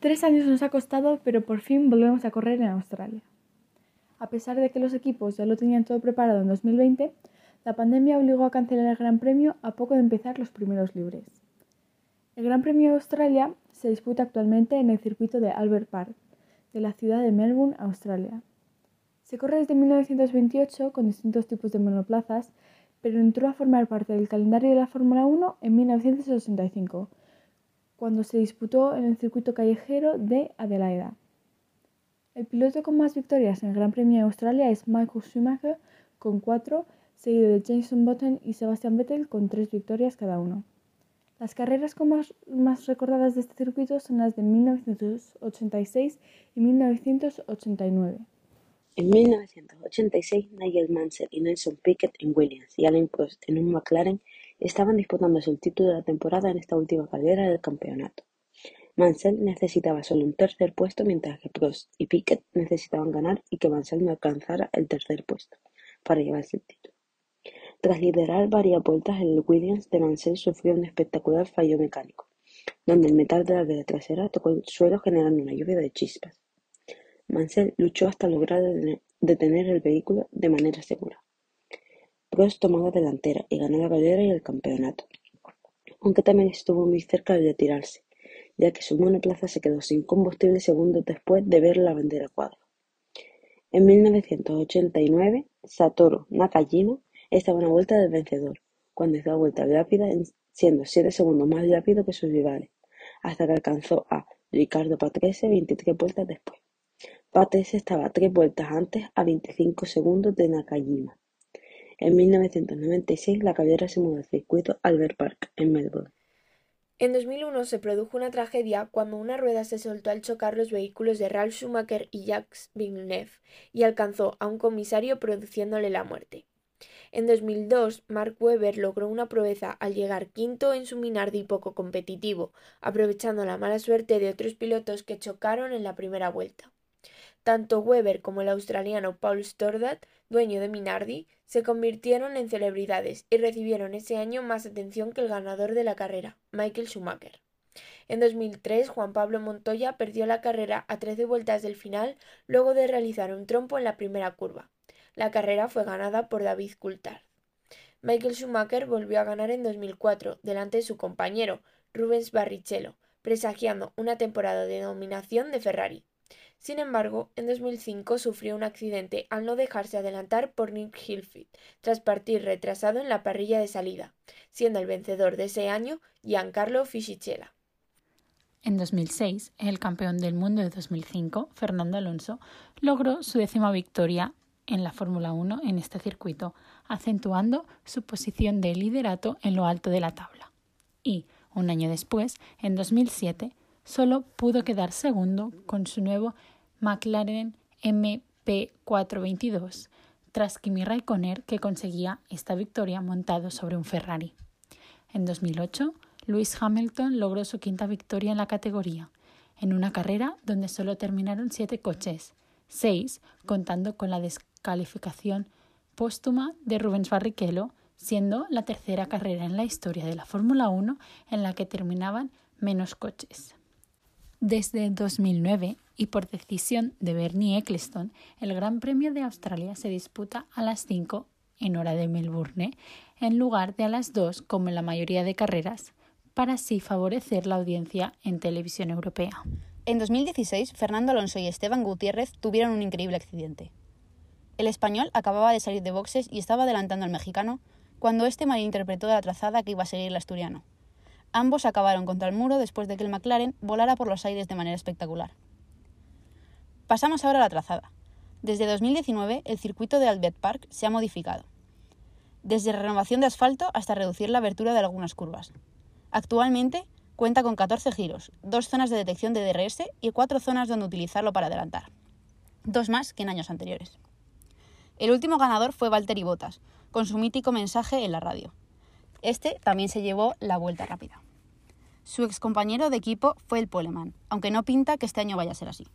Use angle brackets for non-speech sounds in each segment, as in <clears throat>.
Tres años nos ha costado, pero por fin volvemos a correr en Australia. A pesar de que los equipos ya lo tenían todo preparado en 2020, la pandemia obligó a cancelar el Gran Premio a poco de empezar los primeros libres. El Gran Premio de Australia se disputa actualmente en el circuito de Albert Park, de la ciudad de Melbourne, Australia. Se corre desde 1928 con distintos tipos de monoplazas, pero entró a formar parte del calendario de la Fórmula 1 en 1985, cuando se disputó en el circuito callejero de Adelaida. El piloto con más victorias en el Gran Premio de Australia es Michael Schumacher con cuatro, seguido de Jason Button y Sebastian Vettel con tres victorias cada uno. Las carreras más, más recordadas de este circuito son las de 1986 y 1989. En 1986, Nigel Mansell y Nelson Piquet en Williams y Alain Prost en un McLaren estaban disputándose el título de la temporada en esta última carrera del campeonato. Mansell necesitaba solo un tercer puesto mientras que Prost y Piquet necesitaban ganar y que Mansell no alcanzara el tercer puesto para llevarse el título. Tras liderar varias vueltas, el Williams de Mansell sufrió un espectacular fallo mecánico, donde el metal de la rueda trasera tocó el suelo generando una lluvia de chispas. Mansell luchó hasta lograr detener el vehículo de manera segura. Tomó la delantera y ganó la carrera y el campeonato, aunque también estuvo muy cerca de retirarse, ya que su monoplaza se quedó sin combustible segundos después de ver la bandera cuadra. En 1989, Satoru Nakajima estaba a una vuelta del vencedor, cuando hizo la vuelta rápida siendo siete segundos más rápido que sus rivales, hasta que alcanzó a Ricardo Patrese 23 vueltas después. Patrese estaba tres vueltas antes a veinticinco segundos de Nakajima. En 1996 la carrera se mudó al circuito Albert Park, en Melbourne. En 2001 se produjo una tragedia cuando una rueda se soltó al chocar los vehículos de Ralf Schumacher y Jacques Villeneuve y alcanzó a un comisario produciéndole la muerte. En 2002, Mark Webber logró una proeza al llegar quinto en su Minardi poco competitivo, aprovechando la mala suerte de otros pilotos que chocaron en la primera vuelta. Tanto Weber como el australiano Paul Stordad, dueño de Minardi, se convirtieron en celebridades y recibieron ese año más atención que el ganador de la carrera, Michael Schumacher. En 2003, Juan Pablo Montoya perdió la carrera a 13 vueltas del final luego de realizar un trompo en la primera curva. La carrera fue ganada por David Coulthard. Michael Schumacher volvió a ganar en 2004 delante de su compañero, Rubens Barrichello, presagiando una temporada de dominación de Ferrari. Sin embargo, en 2005 sufrió un accidente al no dejarse adelantar por Nick Hilfield, tras partir retrasado en la parrilla de salida, siendo el vencedor de ese año Giancarlo Fisichella. En 2006, el campeón del mundo de 2005, Fernando Alonso, logró su décima victoria en la Fórmula 1 en este circuito, acentuando su posición de liderato en lo alto de la tabla. Y, un año después, en 2007, solo pudo quedar segundo con su nuevo McLaren MP422, tras Kimi Raikkonen que conseguía esta victoria montado sobre un Ferrari. En 2008, Lewis Hamilton logró su quinta victoria en la categoría, en una carrera donde solo terminaron siete coches, seis contando con la descalificación póstuma de Rubens Barrichello, siendo la tercera carrera en la historia de la Fórmula 1 en la que terminaban menos coches. Desde 2009 y por decisión de Bernie Eccleston, el Gran Premio de Australia se disputa a las 5 en hora de Melbourne, en lugar de a las 2 como en la mayoría de carreras, para así favorecer la audiencia en televisión europea. En 2016, Fernando Alonso y Esteban Gutiérrez tuvieron un increíble accidente. El español acababa de salir de boxes y estaba adelantando al mexicano cuando este malinterpretó la trazada que iba a seguir el asturiano. Ambos acabaron contra el muro después de que el McLaren volara por los aires de manera espectacular. Pasamos ahora a la trazada. Desde 2019, el circuito de Albert Park se ha modificado. Desde renovación de asfalto hasta reducir la abertura de algunas curvas. Actualmente, Cuenta con 14 giros, dos zonas de detección de DRS y cuatro zonas donde utilizarlo para adelantar. Dos más que en años anteriores. El último ganador fue Valtteri Bottas, con su mítico mensaje en la radio. Este también se llevó la vuelta rápida. Su excompañero de equipo fue el Poleman, aunque no pinta que este año vaya a ser así.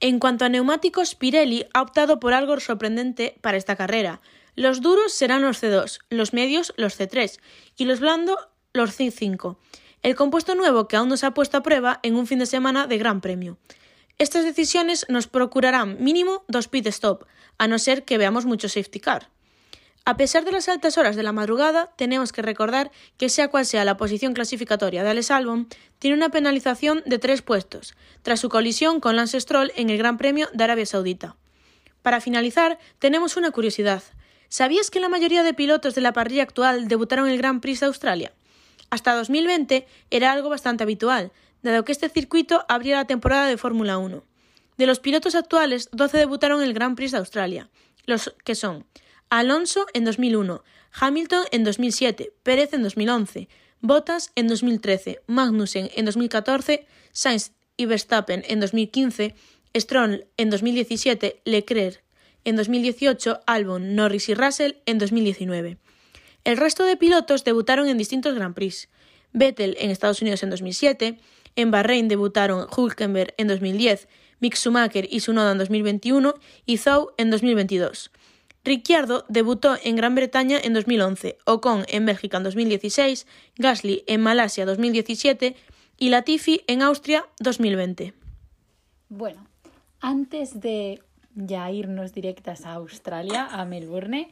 En cuanto a neumáticos, Pirelli ha optado por algo sorprendente para esta carrera. Los duros serán los C2, los medios los C3 y los blandos los C5 el compuesto nuevo que aún no se ha puesto a prueba en un fin de semana de Gran Premio. Estas decisiones nos procurarán mínimo dos pit stop, a no ser que veamos mucho safety car. A pesar de las altas horas de la madrugada, tenemos que recordar que sea cual sea la posición clasificatoria de Alex Albon, tiene una penalización de tres puestos, tras su colisión con Lance Stroll en el Gran Premio de Arabia Saudita. Para finalizar, tenemos una curiosidad. ¿Sabías que la mayoría de pilotos de la parrilla actual debutaron en el Gran Prix de Australia? Hasta 2020 era algo bastante habitual, dado que este circuito abría la temporada de Fórmula 1. De los pilotos actuales, 12 debutaron en el Grand Prix de Australia, los que son Alonso en 2001, Hamilton en 2007, Pérez en 2011, Bottas en 2013, Magnussen en 2014, Sainz y Verstappen en 2015, Stroll en 2017, Leclerc en 2018, Albon, Norris y Russell en 2019. El resto de pilotos debutaron en distintos Grand Prix. Vettel en Estados Unidos en 2007, en Bahrein debutaron Hulkenberg en 2010, Mick Schumacher y Sunoda en 2021 y Zhou en 2022. Ricciardo debutó en Gran Bretaña en 2011, Ocon en Bélgica en 2016, Gasly en Malasia 2017 y Latifi en Austria 2020. Bueno, antes de ya irnos directas a Australia, a Melbourne,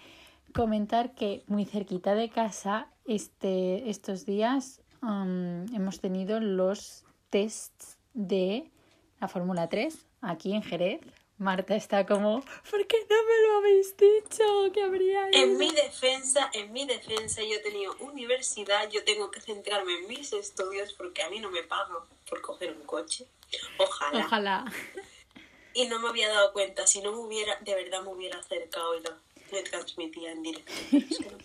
comentar que muy cerquita de casa este, estos días hemos tenido los tests de la Fórmula 3 aquí en Jerez. Marta está como, ¿por qué no me lo habéis dicho? que habría En mi defensa, en mi defensa, yo he tenido universidad, yo tengo que centrarme en mis estudios porque a mí no me pagan por coger un coche. Ojalá. Ojalá. Y no me había dado cuenta, si no me hubiera, de verdad me hubiera acercado y lo, transmitía en directo. <laughs>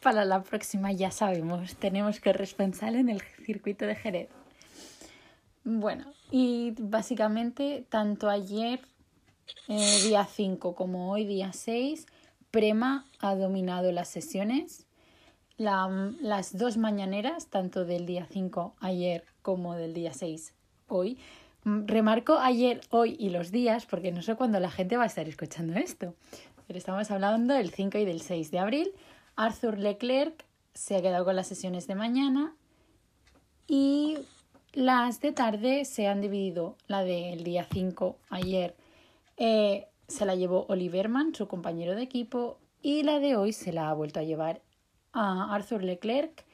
Para la próxima ya sabemos, tenemos que responsable en el circuito de Jerez. Bueno, y básicamente tanto ayer, eh, día 5, como hoy, día 6, Prema ha dominado las sesiones. las dos mañaneras, tanto del día 5 ayer como del día 6 hoy. Remarco ayer, hoy y los días porque no sé cuándo la gente va a estar escuchando esto estamos hablando del 5 y del 6 de abril. Arthur Leclerc se ha quedado con las sesiones de mañana y las de tarde se han dividido. La del día 5, ayer, eh, se la llevó Oliverman, su compañero de equipo, y la de hoy se la ha vuelto a llevar a Arthur Leclerc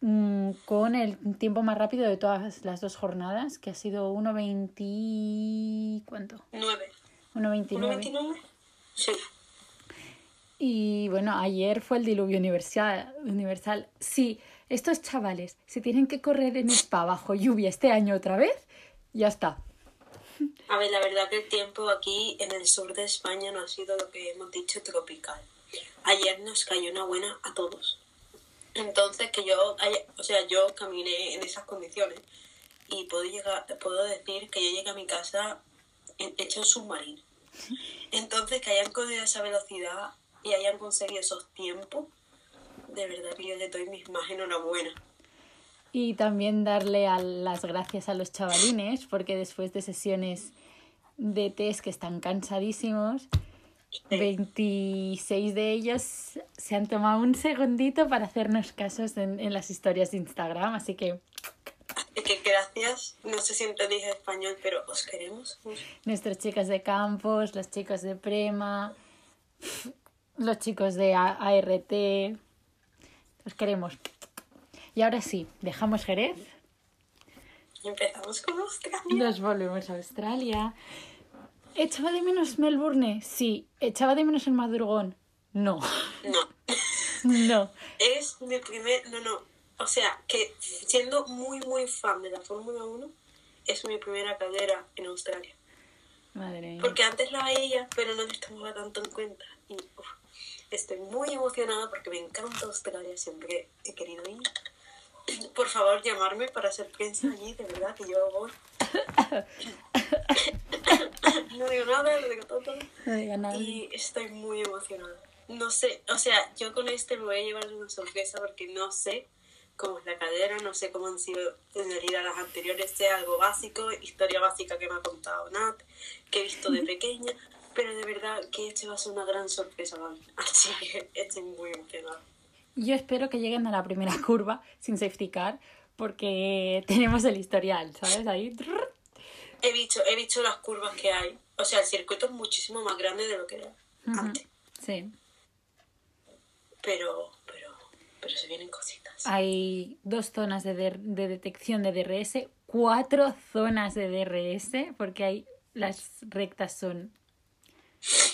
mm, con el tiempo más rápido de todas las dos jornadas, que ha sido 1.20... ¿cuánto? 9. 1.29. Sí. Y bueno, ayer fue el diluvio universal. universal. Sí, estos chavales se tienen que correr en Spa bajo lluvia este año otra vez, ya está. A ver, la verdad que el tiempo aquí en el sur de España no ha sido lo que hemos dicho tropical. Ayer nos cayó una buena a todos. Entonces que yo, o sea, yo caminé en esas condiciones y puedo llegar, puedo decir que yo llegué a mi casa hecho un submarino. <laughs> Entonces, que hayan cogido esa velocidad y hayan conseguido esos tiempos, de verdad que yo le doy mis más enhorabuena. Y también darle a las gracias a los chavalines, porque después de sesiones de test que están cansadísimos, 26 de ellos se han tomado un segundito para hacernos casos en, en las historias de Instagram, así que que gracias, no sé si entendéis español, pero os queremos. Nuestras chicas de campos, las chicas de Prema, los chicos de ART, os queremos. Y ahora sí, dejamos Jerez. empezamos con Australia. Nos volvemos a Australia. ¿Echaba de menos Melbourne? Sí. ¿Echaba de menos el madrugón? No. No. no. Es mi primer... No, no o sea, que siendo muy, muy fan de la Fórmula 1, es mi primera carrera en Australia. Madre mía. Porque antes la veía, pero no le tomaba tanto en cuenta. Y estoy muy emocionada porque me encanta Australia, siempre he querido ir. <clears throat> Por favor, llamarme para hacer prensa allí, de verdad, que yo voy. <coughs> <coughs> no digo nada, lo digo todo. No diga nada. Y estoy muy emocionada. No sé, o sea, yo con este me voy a llevar una sorpresa porque no sé cómo es la cadera, no sé cómo han sido en realidad las anteriores, sé algo básico, historia básica que me ha contado Nat, que he visto de pequeña, pero de verdad que este va a ser una gran sorpresa mí. Así <laughs> que estoy muy emocionada. Yo espero que lleguen a la primera <laughs> curva sin safety car porque tenemos el historial, ¿sabes? Ahí. He visto, he visto las curvas que hay. O sea, el circuito es muchísimo más grande de lo que era antes. Sí. Pero, pero, pero se vienen cositas. Hay dos zonas de, der- de detección de DRS, cuatro zonas de DRS, porque hay las rectas son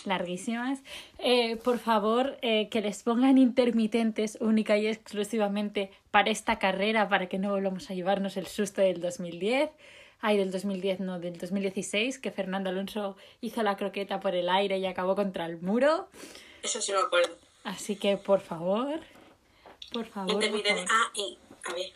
larguísimas. Eh, por favor, eh, que les pongan intermitentes única y exclusivamente para esta carrera, para que no volvamos a llevarnos el susto del 2010. Ay, del 2010, no, del 2016, que Fernando Alonso hizo la croqueta por el aire y acabó contra el muro. Eso sí me acuerdo. Así que, por favor, por favor. por Intermitente. favor. Ah, y a ver.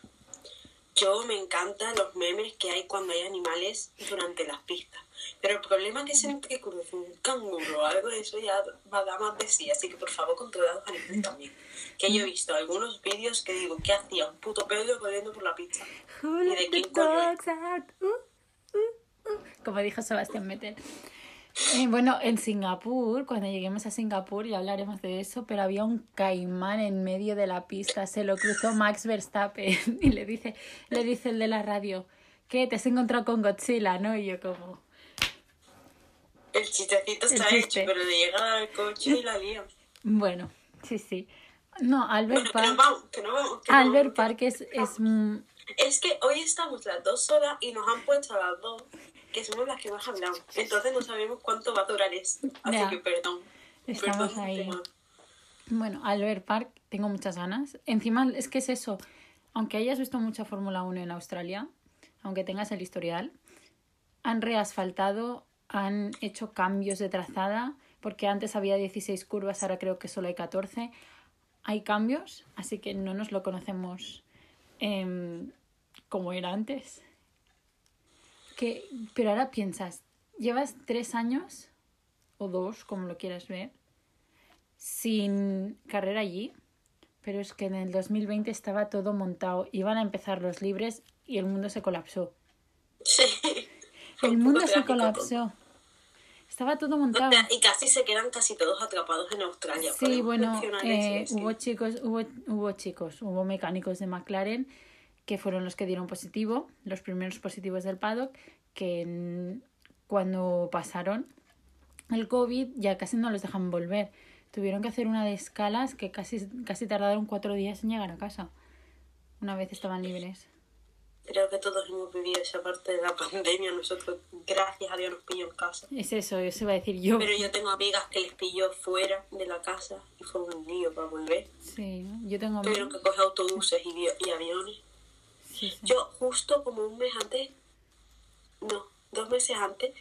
Yo me encantan los memes que hay cuando hay animales durante las pistas. Pero el problema es que siempre que cruce un canguro o algo de eso ya va a dar más de sí. Así que por favor controlad los animales también. Que yo he visto algunos vídeos que digo, ¿qué hacía? Un puto perro corriendo por la pista. ¿Y de quién coño? Uh, uh, uh. Como dijo Sebastián Vettel. Eh, bueno, en Singapur, cuando lleguemos a Singapur ya hablaremos de eso, pero había un caimán en medio de la pista, se lo cruzó Max Verstappen <laughs> y le dice, le dice el de la radio, ¿qué? Te has encontrado con Godzilla, ¿no? Y yo como, El chistecito está El chiste. hecho, pero le llega al coche y la lía. bueno, sí, sí. No, Albert Bueno, Park, que vamos. que nos Albert vamos. Park es, es Es que hoy estamos las dos solas y nos han puesto a las dos, que somos las que más hablamos. Entonces no sabemos cuánto va a durar esto. Así Ya. que perdón. Estamos Perdón, ahí. tema. Bueno, Albert Park, tengo muchas ganas. Encima, es que es eso. Aunque hayas visto mucha Fórmula 1 en Australia, aunque tengas el historial, han reasfaltado, han hecho cambios de trazada, porque antes había 16 curvas, ahora creo que solo hay 14. Hay cambios, así que no nos lo conocemos em, como era antes. Que, pero ahora piensas, llevas tres años, o dos, como lo quieras ver, sin carrera allí, pero es que en el 2020 estaba todo montado, iban a empezar los libres y el mundo se colapsó. Sí. El un mundo se trágico colapsó. Estaba todo montado. y casi se quedan casi todos atrapados en Australia. Sí, bueno, eh, hubo chicos, hubo, hubo chicos, hubo mecánicos de McLaren que fueron los que dieron positivo, los primeros positivos del paddock, que cuando pasaron el COVID ya casi no los dejan volver. Tuvieron que hacer una de escalas que casi, casi tardaron cuatro días en llegar a casa. Una vez estaban libres. Creo que todos hemos vivido esa parte de la pandemia. Nosotros, gracias a Dios, nos pilló en casa. Es eso, eso iba a decir yo. Pero yo tengo amigas que les pilló fuera de la casa y fue un lío para volver. Sí, yo tengo Tuvieron que coger autobuses y, vi- y aviones. sí, sí. Yo justo como un mes antes, no, dos meses antes,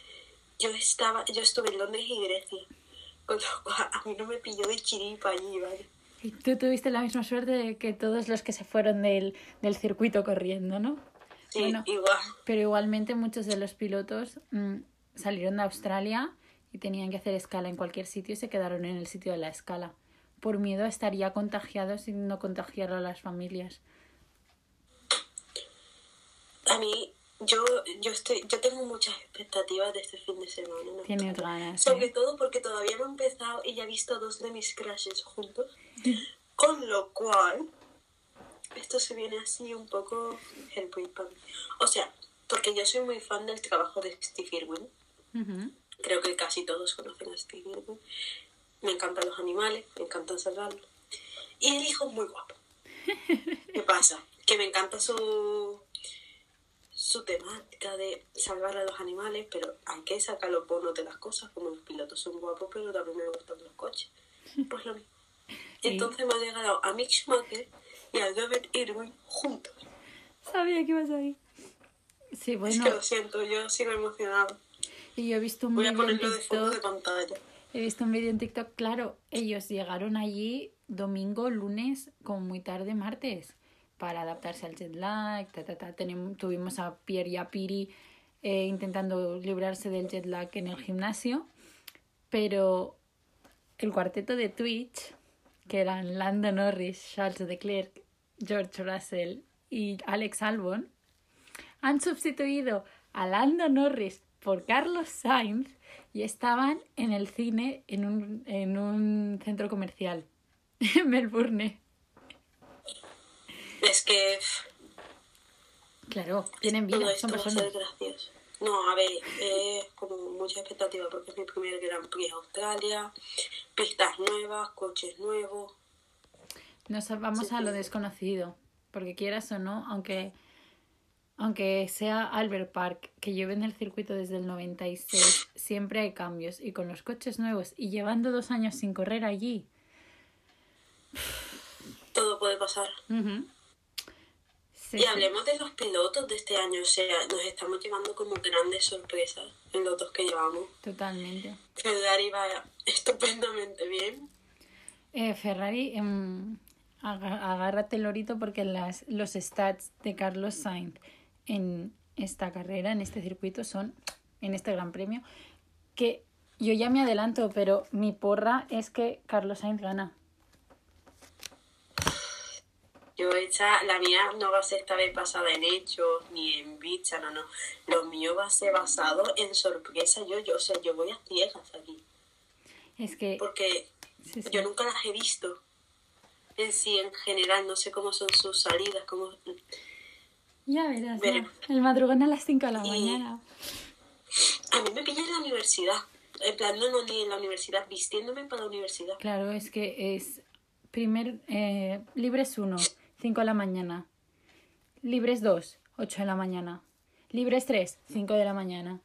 yo estaba, yo estuve en Londres y Grecia. Con lo cual a mí no me pilló de chiripa allí, ¿vale? Y tú tuviste la misma suerte que todos los que se fueron del, del circuito corriendo, ¿no? Sí, Bueno, igual. Pero igualmente muchos de los pilotos mm, salieron de Australia y tenían que hacer escala en cualquier sitio y se quedaron en el sitio de la escala. Por miedo a estar ya contagiados y no contagiar a las familias. A mí, yo, yo estoy, yo tengo muchas expectativas de este fin de semana. ¿no? Tienes ganas. Sobre ¿eh? todo porque todavía no he empezado y ya he visto dos de mis crashes juntos. <laughs> Con lo cual, esto se viene así un poco mí. O sea, porque yo soy muy fan del trabajo de Steve Irwin. Creo que casi todos conocen a Steve Irwin. Me encantan los animales, me encantan salvarlos. Y el hijo es muy guapo. ¿Qué <laughs> pasa? Que me encanta su su temática de salvar a los animales, pero hay que sacar los bonos de las cosas, como los pilotos son guapos, pero también me gustan los coches. <laughs> Pues lo mismo. Sí. Entonces me ha llegado a Mick Schumacher y a Robert Irwin juntos. Sabía que ibas ahí. Sí, Es bueno, que lo siento, yo sigo emocionada. y yo he visto un Voy a en ponerlo de fondo de pantalla. He visto un vídeo en TikTok, claro, ellos llegaron allí domingo, lunes, como muy tarde, martes. para adaptarse al jet lag. ta, ta, ta. Tuvimos a Pierre y a Piri eh, intentando librarse del jet lag en el gimnasio. Pero el cuarteto de Twitch, que eran Lando Norris, Charles Leclerc, George Russell y Alex Albon, han sustituido a Lando Norris por Carlos Sainz y estaban en el cine en un, en un centro comercial <laughs> en Melbourne. Es que Claro, tienen vida, son personas. No, a ver, es como mucha expectativa porque es mi primer Gran Prix a Australia, pistas nuevas, coches nuevos. Nos vamos a lo desconocido, porque quieras o no, aunque, aunque sea Albert Park, que lleve en el circuito desde el 96, siempre hay cambios. Y con los coches nuevos y llevando dos años sin correr allí, Todo puede pasar. Sí, Y sí. hablemos de los pilotos de este año, o sea, nos estamos llevando como grandes sorpresas en los dos que llevamos. Totalmente. Ferrari va estupendamente bien. Eh, Ferrari, aga- agárrate el lorito porque las, los stats de Carlos Sainz en esta carrera, en este circuito, son, en este gran premio, que yo ya me adelanto, pero mi porra es que Carlos Sainz gana. Yo hecha, la mía no va a ser esta vez basada en hechos ni en bicha, no, no. Lo mío va a ser basado en sorpresa. Yo, yo, o sea, yo voy a ciegas aquí. Es que Porque sí, sí. yo nunca las he visto. En sí, en general, no sé cómo son sus salidas, cómo... ya verás, ya. El madrugón a las 5 de la Y- mañana. A mí me pilla en la universidad. En plan, no, no, ni en la universidad, vistiéndome para la universidad. Claro, es que es primer eh, libres 1, 5 de la mañana. Libres 2, 8 de la mañana. Libres 3, 5 de la mañana.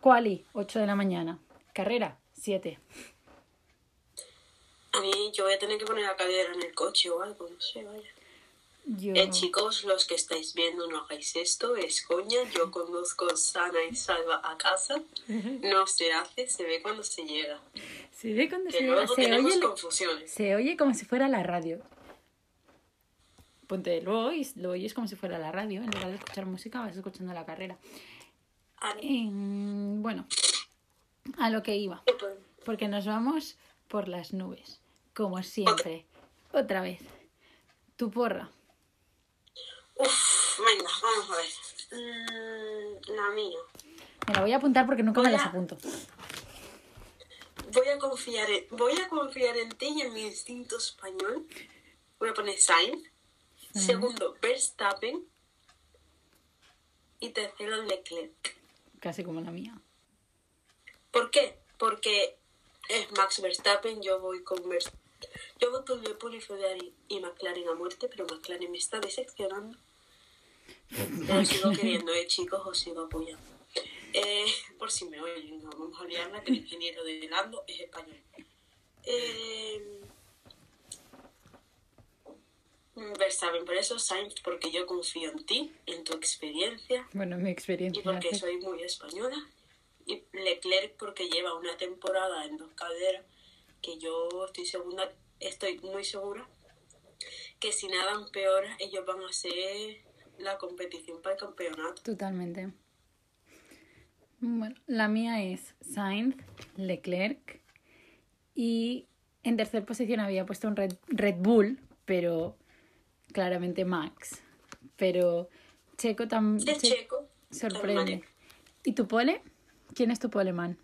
Quali, 8 de la mañana. Carrera, 7. A mí yo voy a tener que poner la cadera en el coche o algo, no sé, vaya. Yo Eh, chicos, los que estáis viendo, no hagáis esto, es coña. Yo conduzco sana y salva a casa. <laughs> No se hace, se ve cuando se llega. se ve cuando Que se, luego se tenemos oye, confusiones. se oye como si fuera la radio. Ponte el voice, lo oyes como si fuera la radio. En lugar de escuchar música, vas escuchando la carrera. Ah, bueno, a lo que iba. Porque nos vamos por las nubes, como siempre. Otra vez. Tu porra. Uf, venga, vamos a ver. Mm, la mía. Me la voy a apuntar porque nunca me Voy las a- apunto. Voy a confiar en, voy a confiar en ti y en mi instinto español. Voy a poner Sainz. Segundo, Verstappen. Y tercero, Leclerc. Casi como la mía. ¿Por qué? Porque es Max Verstappen, yo voy con Vers- Yo con Red Bull y Ferrari y McLaren a muerte, pero McLaren me está decepcionando. <laughs> Pero sigo queriendo, eh, chicos, os sigo apoyando. Eh, por si me oyen, no vamos a liarla, que el ingeniero de Lando es español. Eh, Verstappen, por eso Sainz, porque yo confío en ti, en tu experiencia, Bueno, mi y experiencia. porque hace- soy muy española. Y Leclerc porque lleva una temporada en dos calderas que yo estoy segura, estoy muy segura que si nada empeora ellos van a ser la competición para el campeonato. Totalmente. Bueno, la mía es Sainz, Leclerc y en tercera posición había puesto un Red, Red Bull, pero claramente Max. Pero Checo también checo. sorprende. ¿Y tu pole? ¿Quién es tu poleman?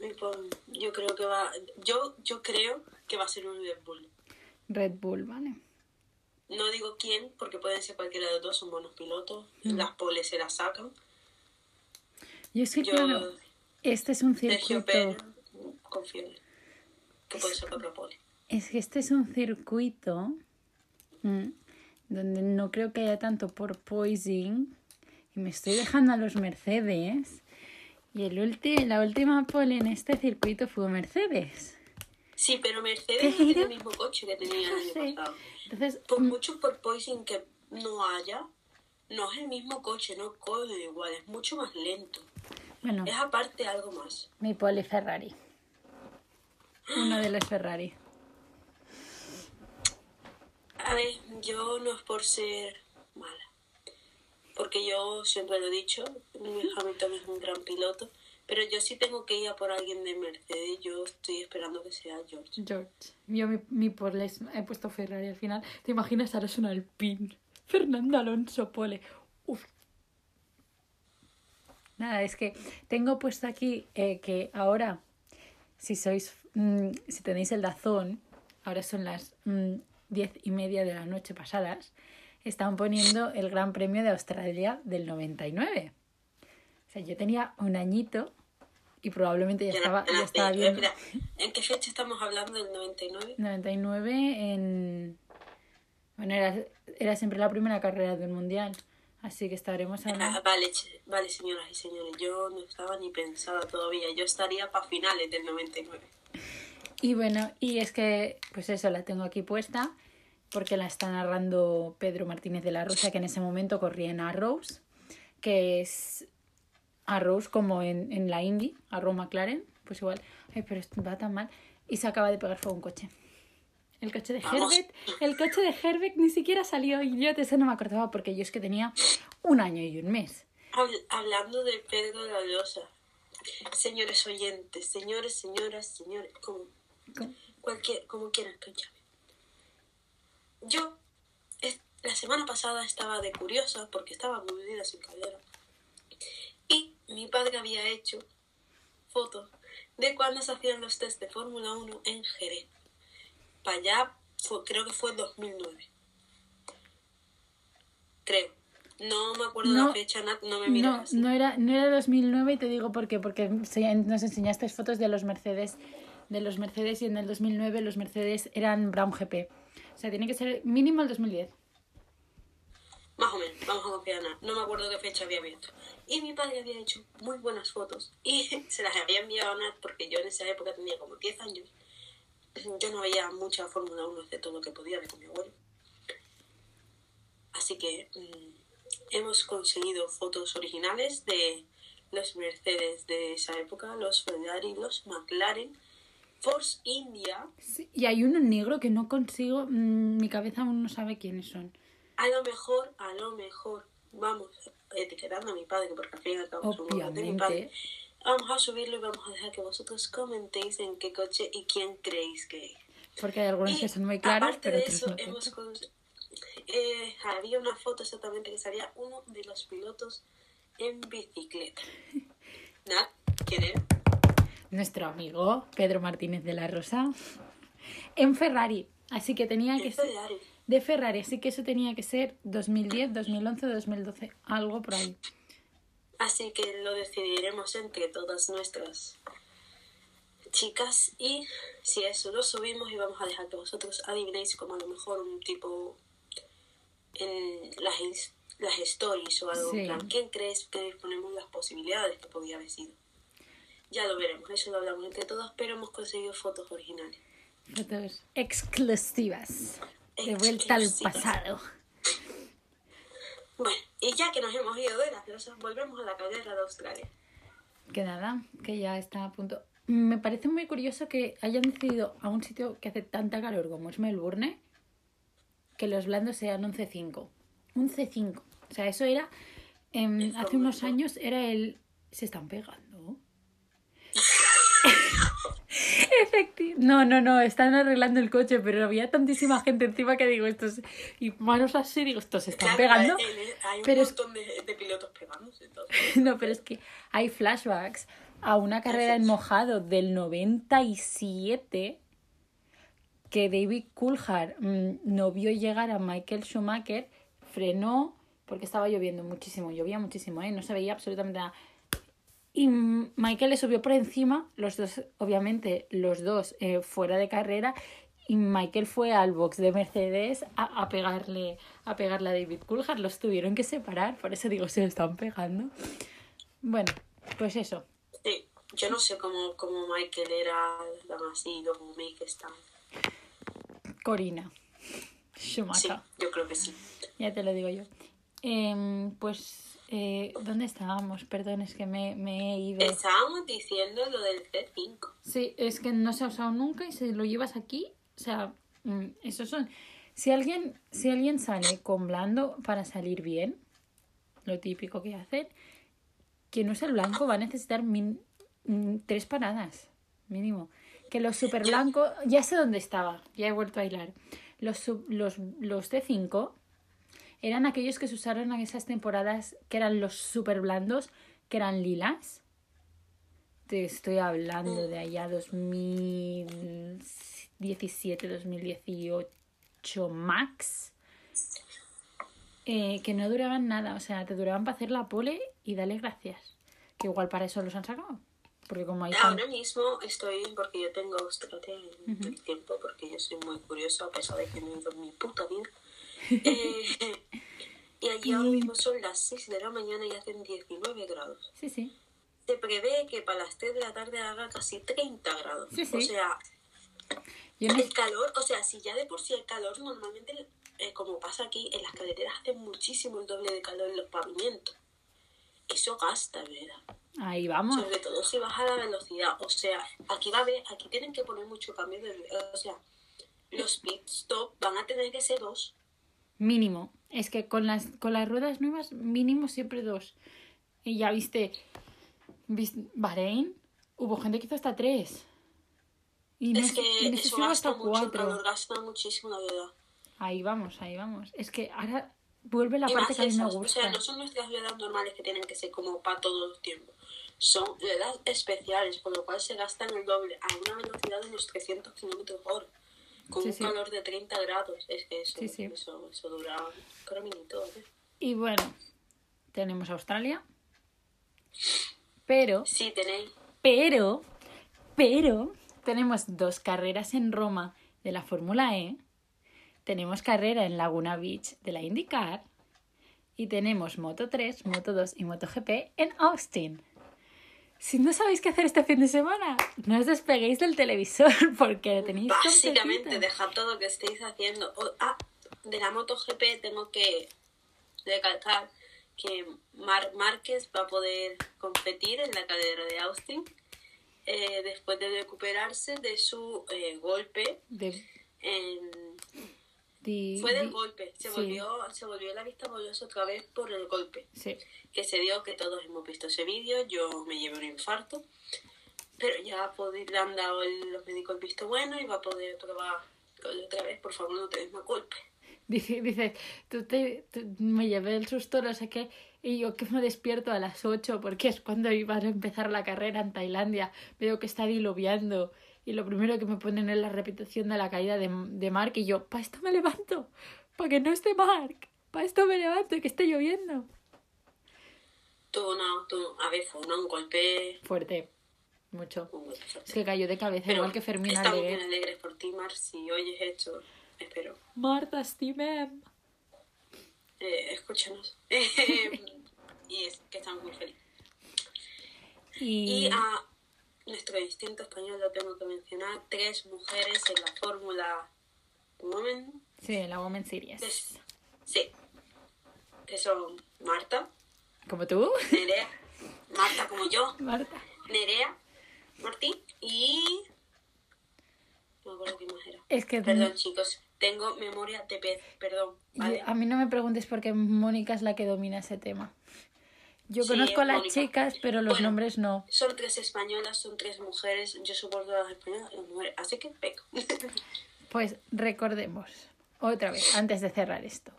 Y pues, Yo creo que va, yo, yo creo que va a ser un Red Bull. Red Bull, ¿vale? No digo quién, porque pueden ser cualquiera de los dos, son buenos pilotos. Las poles se las sacan. Yo es que, Yo- claro, este es un circuito... Pérez, confío en él. Que puede ser otra pole. Es que este es un circuito mm, donde no creo que haya tanto por poising y me estoy <laughs> dejando a los Mercedes y el ulti- la última pole en este circuito fue Mercedes. Sí, pero Mercedes no tiene el mismo coche que tenía el <laughs> año Sí. pasado. Entonces, Por mm, mucho por poison que no haya, no es el mismo coche, no corre igual, es mucho más lento. bueno, Es aparte algo más. mi pole Ferrari. Uno de los Ferrari. A ver, yo no es por ser mala, porque yo siempre lo he dicho, Hamilton es un gran piloto, pero yo sí tengo que ir a por alguien de Mercedes, yo estoy esperando que sea George. George. Yo mi, mi por les he puesto Ferrari al final. ¿Te imaginas ahora es un Alpine? Fernando Alonso Pole. Uf. Nada, es que tengo puesto aquí eh, que ahora, si sois, mm, si tenéis el dazón, ahora son las mm, diez y media de la noche pasadas, están poniendo el Gran Premio de Australia del 99. O sea, yo tenía un añito y probablemente ya estaba, ya estaba viendo. espera, ¿En qué fecha estamos hablando del 99? 99 en... Bueno, era, era siempre la primera carrera del mundial, así que estaremos Ah, hablando... vale, ch- vale, señoras y señores, yo no estaba ni pensada todavía, yo estaría para finales del 99. Y bueno, y es que, pues eso, la tengo aquí puesta, porque la está narrando Pedro Martínez de la Rosa, que en ese momento corría en Arrows, que es Arrows como en, en la Indy, Arrow McLaren, pues igual, ay, pero esto va tan mal, y se acaba de pegar fuego un coche. El coche de. Herbert, el coche de Herbert ni siquiera salió, y yo de eso no me acordaba, porque yo es que tenía un año y un mes. Habl- hablando de Pedro de la Losa, señores oyentes, señores, señoras, señores, como, ¿Cómo? cualquier, como quieran que llame. Yo, es- la semana pasada estaba de curiosa porque estaba aburrida sin caldera. Y mi padre había hecho fotos de cuando se hacían los test de Fórmula 1 en Jerez. Para allá, fue- creo que fue el 2009. Creo. No me acuerdo No, la fecha, na- no me mires No, así. no era, no era 2009 y te digo por qué, porque nos enseñaste fotos de los Mercedes, de los Mercedes y en el 2009 los Mercedes eran Brown GP. O sea, tiene que ser mínimo el 2010. Más o menos, vamos a confiar nada. No me acuerdo qué fecha había visto. Y mi padre había hecho muy buenas fotos y <laughs> se las había enviado a Nat porque yo en esa época tenía como 10 años. Yo no veía mucha Fórmula 1 excepto lo que podía ver con mi abuelo. Así que mm, hemos conseguido fotos originales de los Mercedes de esa época, los Ferrari, los McLaren, Force India. Sí, y hay uno negro que no consigo, mm, mi cabeza aún no sabe quiénes son. A lo mejor, a lo mejor, vamos etiquetando a mi padre, porque al fin y al cabo los de mi padre. Obviamente. Vamos a subirlo y vamos a dejar que vosotros comentéis en qué coche y quién creéis que es. Porque hay algunos Y que son muy claros, aparte pero de eso, hemos cons- eh, había una foto exactamente que salía uno de los pilotos en bicicleta. <laughs> Nat, ¿quién era? Nuestro amigo Pedro Martínez de la Rosa. En Ferrari. Así que tenía que ser... Ferrari. De Ferrari, así que eso tenía que ser 2010, 2011, 2012, algo por ahí. Así que lo decidiremos entre todas nuestras chicas y si eso lo subimos y vamos a dejar que vosotros adivinéis como a lo mejor un tipo en las, las stories o algo. Sí. ¿Quién crees que disponemos las posibilidades que podía haber sido? Ya lo veremos, eso lo hablamos entre todas, pero hemos conseguido fotos originales. Fotos exclusivas. De vuelta al pasado. Bueno, y ya que nos hemos ido de las losas, volvemos a la carrera de Australia. Que nada, que ya está a punto. Me parece muy curioso que hayan decidido a un sitio que hace tanta calor como es Melbourne que los blandos sean un C5. Un C5. O sea, eso era. em, hace unos años era el. Se están pegando. Efectivo. No, no, no, están arreglando el coche, pero había tantísima gente encima que digo, estos. Y manos así, digo, estos se están Claro, pegando. Hay, un pero es- montón de, de pilotos pegándose. Entonces. <laughs> No, pero es que hay flashbacks a una carrera en mojado del 97 que David Coulthard mm, no vio llegar a Michael Schumacher, frenó porque estaba lloviendo muchísimo, llovía muchísimo, ¿eh? no se veía absolutamente nada. Y Michael le subió por encima, los dos, obviamente, los dos eh, fuera de carrera, y Michael fue al box de Mercedes a, a pegarle a pegarle a David Coulthard, los tuvieron que separar, por eso digo, se están pegando. Bueno, pues eso. Sí, yo no sé cómo, cómo Michael era tan así, como Make Stan. Corina. Sí, Schumacher. yo creo que sí. Ya te lo digo yo. Em, pues, eh, ¿dónde estábamos? Perdón, es que me, me he ido. Estábamos diciendo lo del C5. Sí, es que no se ha usado nunca y si lo llevas aquí, o sea, mm, esos son Si alguien, si alguien sale con blando para salir bien, lo típico que hacen, quien usa el blanco va a necesitar min- mm, tres paradas, mínimo. Que los super blancos, ya sé dónde estaba, ya he vuelto a hilar. Los, los, los D5 eran aquellos que se usaron en esas temporadas que eran los super blandos, que eran lilas. Te estoy hablando de allá 2017, 2018 max. Eh, que no duraban nada, o sea, te duraban para hacer la pole y dale gracias. Que igual para eso los han sacado. Porque como hay tan- Ahora mismo estoy, porque yo tengo Australia en el tiempo, porque yo soy muy curiosa, a pesar de que no he ido mi puta vida. Eh, y allí ahora mismo son las 6 de la mañana y hacen 19 grados. Sí, sí. Se prevé que para las 3 de la tarde haga casi 30 grados. Sí, sí. O sea, no- el calor, o sea, si ya de por sí el calor normalmente, eh, como pasa aquí, en las carreteras hace muchísimo el doble de calor en los pavimentos. Eso gasta, ¿verdad? Ahí vamos. Sobre todo si baja la velocidad. O sea, aquí va a haber, aquí tienen que poner mucho cambio de o sea, los pit stop van a tener que ser dos. Mínimo. Es que con las, con las ruedas nuevas, mínimo siempre dos. Y ya viste, viste Bahrein, hubo gente que hizo hasta tres. Y no es que no eso gasta hasta mucho, cuatro. calor gasta muchísimo, la verdad. Ahí vamos, ahí vamos. Es que ahora vuelve la y parte que a mí me esas, o gusta. sea, no son nuestras ruedas normales que tienen que ser como para todo el tiempo. Son ruedas especiales, con lo cual se gastan el doble a una velocidad de unos 300 kilómetros por hora. Con Sí, un sí. calor de 30 grados. Es que eso, Sí, eso, eso dura un caminito. ¿eh? Y bueno, tenemos Australia. Pero, Sí, tenéis. pero, pero, tenemos dos carreras en Roma de la Fórmula E. Tenemos carrera en Laguna Beach de la IndyCar. Y tenemos Moto 3, Moto 2 y MotoGP en Austin. Si no sabéis qué hacer este fin de semana, no os despeguéis del televisor <laughs> porque tenéis Básicamente, completito. dejad todo lo que estéis haciendo. O- ah, de la MotoGP tengo que recalcar que Marc Márquez va a poder competir en la carrera de Austin eh, después de recuperarse de su eh, golpe. De- En... di- Fue del di- golpe, se sí, volvió, se volvió la vista borrosa otra vez por el golpe sí. que se dio, que todos hemos visto ese vídeo, yo me llevé un infarto, pero ya le han dado el- los médicos el visto bueno y va a poder probar otra vez, por favor no te des más golpe. Dice, dice tú te, tú- me llevé el susto, no sé qué, y yo que me despierto a las 8 porque es cuando iba a empezar la carrera en Tailandia. Veo que está diluviando y lo primero que me ponen es la repetición de la caída de, de Mark y yo, para esto me levanto, para que no esté Mark, para esto me levanto y que esté lloviendo. Tuvo una, tuvo- a ver, fue una- un golpe... Fuerte, mucho. un golpe fuerte. Se cayó de cabeza, Pero igual que Fermín estamos bien Aldeguer. alegres por ti, Mar, si oyes esto, espero. Marta, estimem. Eh, escúchanos. <laughs> y es que estamos muy felices. Y, Y a nuestro distinto español lo tengo que mencionar, tres mujeres en la Fórmula Women sí, la Women Series. Es- Sí. Que son Marta, Como tú, Nerea, Marta como yo, <laughs> Marta. Nerea, Martín y... No me acuerdo qué más era. Es que Perdón, chicos. Tengo memoria de pez. Perdón. a mí no me preguntes porque Mónica es la que domina ese tema. Yo Sí, conozco a las chicas, pero los Bueno. nombres no. Son tres españolas, son tres mujeres. Yo soporto a las españolas las mujeres. Así que venga. <laughs> Pues recordemos, otra vez, antes de cerrar esto.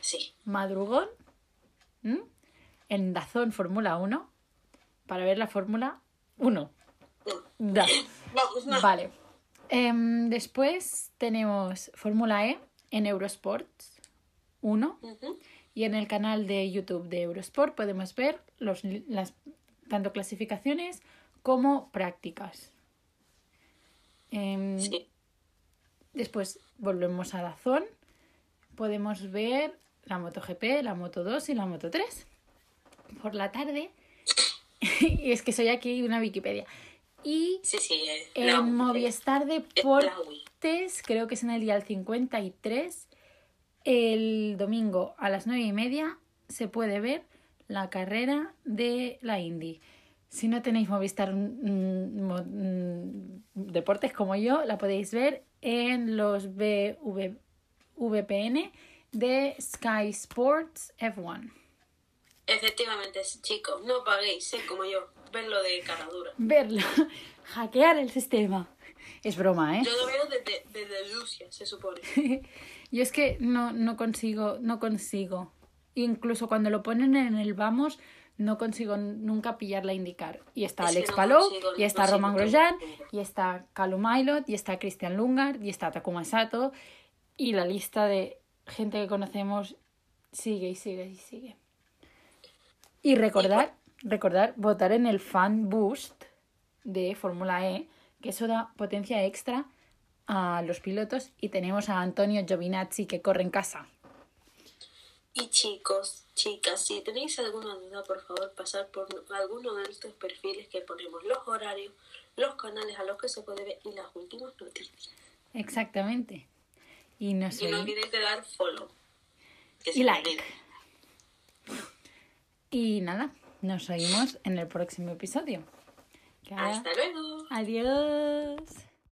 sí. Madrugón ¿m? en Dazón Fórmula 1 para ver la Fórmula 1. No. Da. <laughs> Vamos, no. Vale. Em, después tenemos Fórmula E en Eurosports 1 Ujú. Y en el canal de YouTube de Eurosport podemos ver los, las, tanto clasificaciones como prácticas. Em, Sí. Después volvemos a Dazón. Podemos ver la MotoGP, la Moto 2 y la Moto 3 por la tarde. y <laughs> es que soy aquí una Wikipedia. Y Sí, sí. eh, en la- Movistar la. Deportes, creo que es en el día al 53, el domingo a las 9 y media se puede ver la carrera de la Indy. Si no tenéis Movistar mm, mo- mm, Deportes como yo, la podéis ver en los BV, VPN de Sky Sports F1. Efectivamente, chicos, no paguéis, sé como yo, verlo de cara dura. Verlo, <laughs> hackear el sistema. Es broma, ¿eh? Yo lo veo desde, Rusia, se supone. <laughs> Yo es que no, no consigo, no consigo. Incluso cuando lo ponen en el vamos, no consigo nunca pillarla a indicar. Y está Es Alex no Palou, consigo, y está Roman Grosjean, y está Calum Mailot, y está Christian Lungard, y está Takuma Sato, y la lista de gente que conocemos sigue y sigue y sigue. Y recordar, recordar, votar en el Fan Boost de Fórmula E, que eso da potencia extra a los pilotos, y tenemos a Antonio Giovinazzi que corre en casa. Y chicos, chicas, si tenéis alguna duda, por favor, pasar por alguno de nuestros perfiles que ponemos los horarios, los canales a los que se puede ver y las últimas noticias. Exactamente. Y no sé. Y no olvidéis de dar follow. Que Y like. Y nada, nos oímos en el próximo episodio. Hasta luego. Adiós.